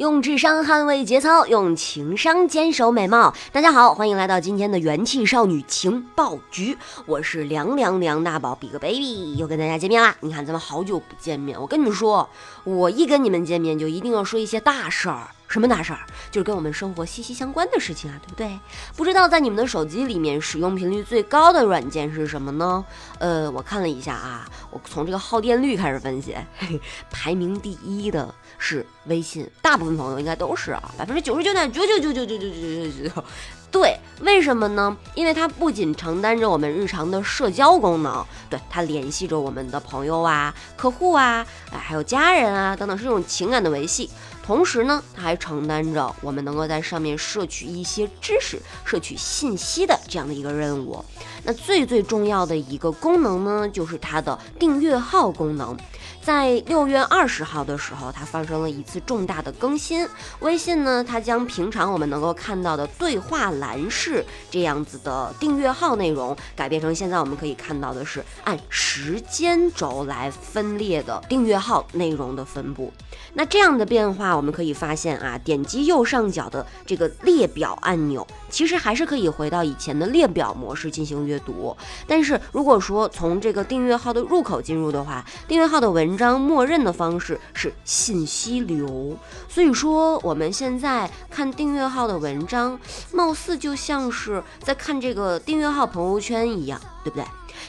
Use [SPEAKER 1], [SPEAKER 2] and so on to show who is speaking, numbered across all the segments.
[SPEAKER 1] 用智商捍卫节操，用情商坚守美貌。大家好，欢迎来到今天的元气少女情报局，我是凉凉梁大宝，比个 baby，又跟大家见面啦。你看咱们好久不见面，我跟你们说，我一跟你们见面就一定要说一些大事儿。什么大事儿？就是跟我们生活息息相关的事情啊，对不对？不知道在你们的手机里面使用频率最高的软件是什么呢？呃，我看了一下啊，我从这个耗电率开始分析，排名第一的是微信，大部分朋友应该都是啊，百分之九十九点九九九九九九九九九。对，为什么呢？因为它不仅承担着我们日常的社交功能，对它联系着我们的朋友啊、客户啊，哎，还有家人啊等等，是这种情感的维系。同时呢，它还承担着我们能够在上面摄取一些知识、摄取信息的这样的一个任务。那最最重要的一个功能呢，就是它的订阅号功能。在六月二十号的时候，它发生了一次重大的更新。微信呢，它将平常我们能够看到的对话栏式这样子的订阅号内容，改变成现在我们可以看到的是按时间轴来分裂的订阅号内容的分布。那这样的变化，我们可以发现啊，点击右上角的这个列表按钮，其实还是可以回到以前的列表模式进行阅读。但是如果说从这个订阅号的入口进入的话，订阅号的文文章默认的方式是信息流，所以说我们现在看订阅号的文章，貌似就像是在看这个订阅号朋友圈一样，对不对？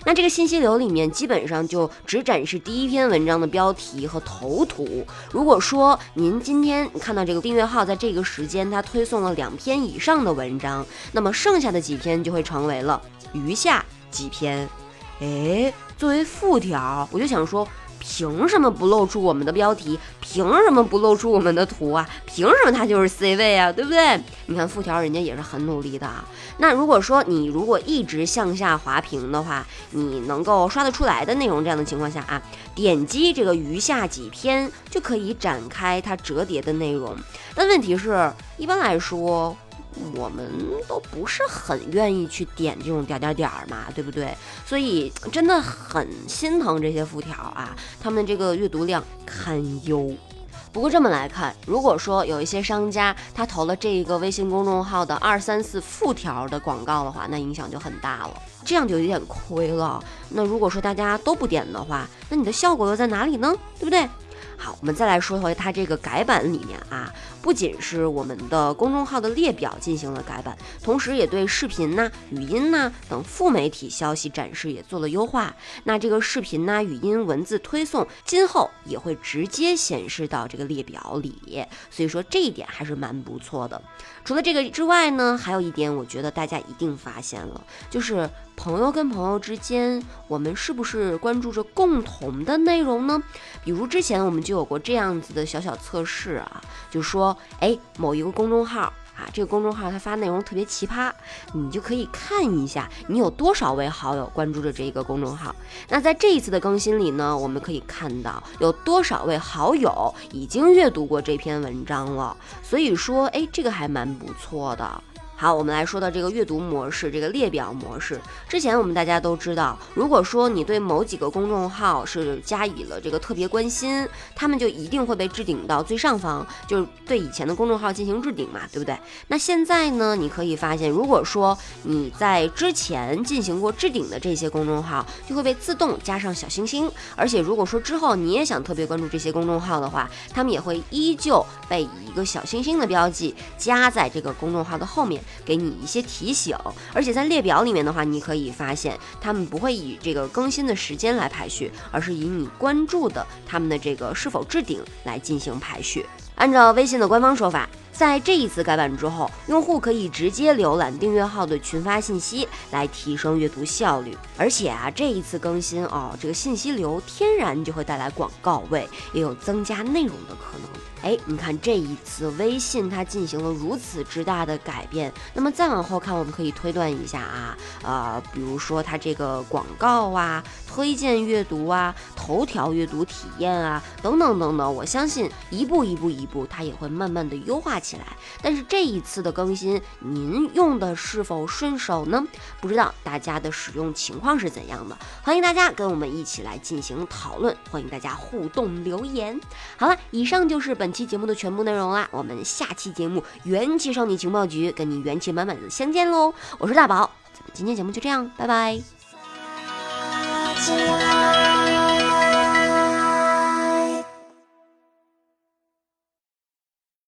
[SPEAKER 1] 那这个信息流里面基本上就只展示第一篇文章的标题和头图。如果说您今天看到这个订阅号在这个时间它推送了两篇以上的文章，那么剩下的几篇就会成为了余下几篇。哎，作为副条，我就想说。凭什么不露出我们的标题？凭什么不露出我们的图啊？凭什么它就是 C 位啊？对不对？你看副条人家也是很努力的啊。那如果说你如果一直向下滑屏的话，你能够刷得出来的内容，这样的情况下啊，点击这个余下几篇就可以展开它折叠的内容。但问题是，一般来说。我们都不是很愿意去点这种点点点儿嘛，对不对？所以真的很心疼这些副条啊，他们这个阅读量堪忧。不过这么来看，如果说有一些商家他投了这一个微信公众号的二三四副条的广告的话，那影响就很大了，这样就有点亏了。那如果说大家都不点的话，那你的效果又在哪里呢？对不对？好，我们再来说回它这个改版里面啊，不仅是我们的公众号的列表进行了改版，同时也对视频呐、语音呐等副媒体消息展示也做了优化。那这个视频呐、语音、文字推送，今后也会直接显示到这个列表里。所以说这一点还是蛮不错的。除了这个之外呢，还有一点，我觉得大家一定发现了，就是朋友跟朋友之间，我们是不是关注着共同的内容呢？比如之前我们就。就有过这样子的小小测试啊，就说，哎，某一个公众号啊，这个公众号它发内容特别奇葩，你就可以看一下你有多少位好友关注着这一个公众号。那在这一次的更新里呢，我们可以看到有多少位好友已经阅读过这篇文章了。所以说，哎，这个还蛮不错的。好，我们来说到这个阅读模式，这个列表模式。之前我们大家都知道，如果说你对某几个公众号是加以了这个特别关心，他们就一定会被置顶到最上方，就是对以前的公众号进行置顶嘛，对不对？那现在呢，你可以发现，如果说你在之前进行过置顶的这些公众号，就会被自动加上小星星。而且如果说之后你也想特别关注这些公众号的话，他们也会依旧被以一个小星星的标记加在这个公众号的后面。给你一些提醒，而且在列表里面的话，你可以发现他们不会以这个更新的时间来排序，而是以你关注的他们的这个是否置顶来进行排序。按照微信的官方说法。在这一次改版之后，用户可以直接浏览订阅号的群发信息，来提升阅读效率。而且啊，这一次更新哦，这个信息流天然就会带来广告位，也有增加内容的可能。哎，你看这一次微信它进行了如此之大的改变，那么再往后看，我们可以推断一下啊，呃，比如说它这个广告啊、推荐阅读啊、头条阅读体验啊等等等等，我相信一步一步一步，它也会慢慢的优化起起来。但是这一次的更新，您用的是否顺手呢？不知道大家的使用情况是怎样的？欢迎大家跟我们一起来进行讨论，欢迎大家互动留言。好了，以上就是本期节目的全部内容啦，我们下期节目元气少女情报局跟你元气满满的相见喽！我是大宝，咱们今天节目就这样，拜拜。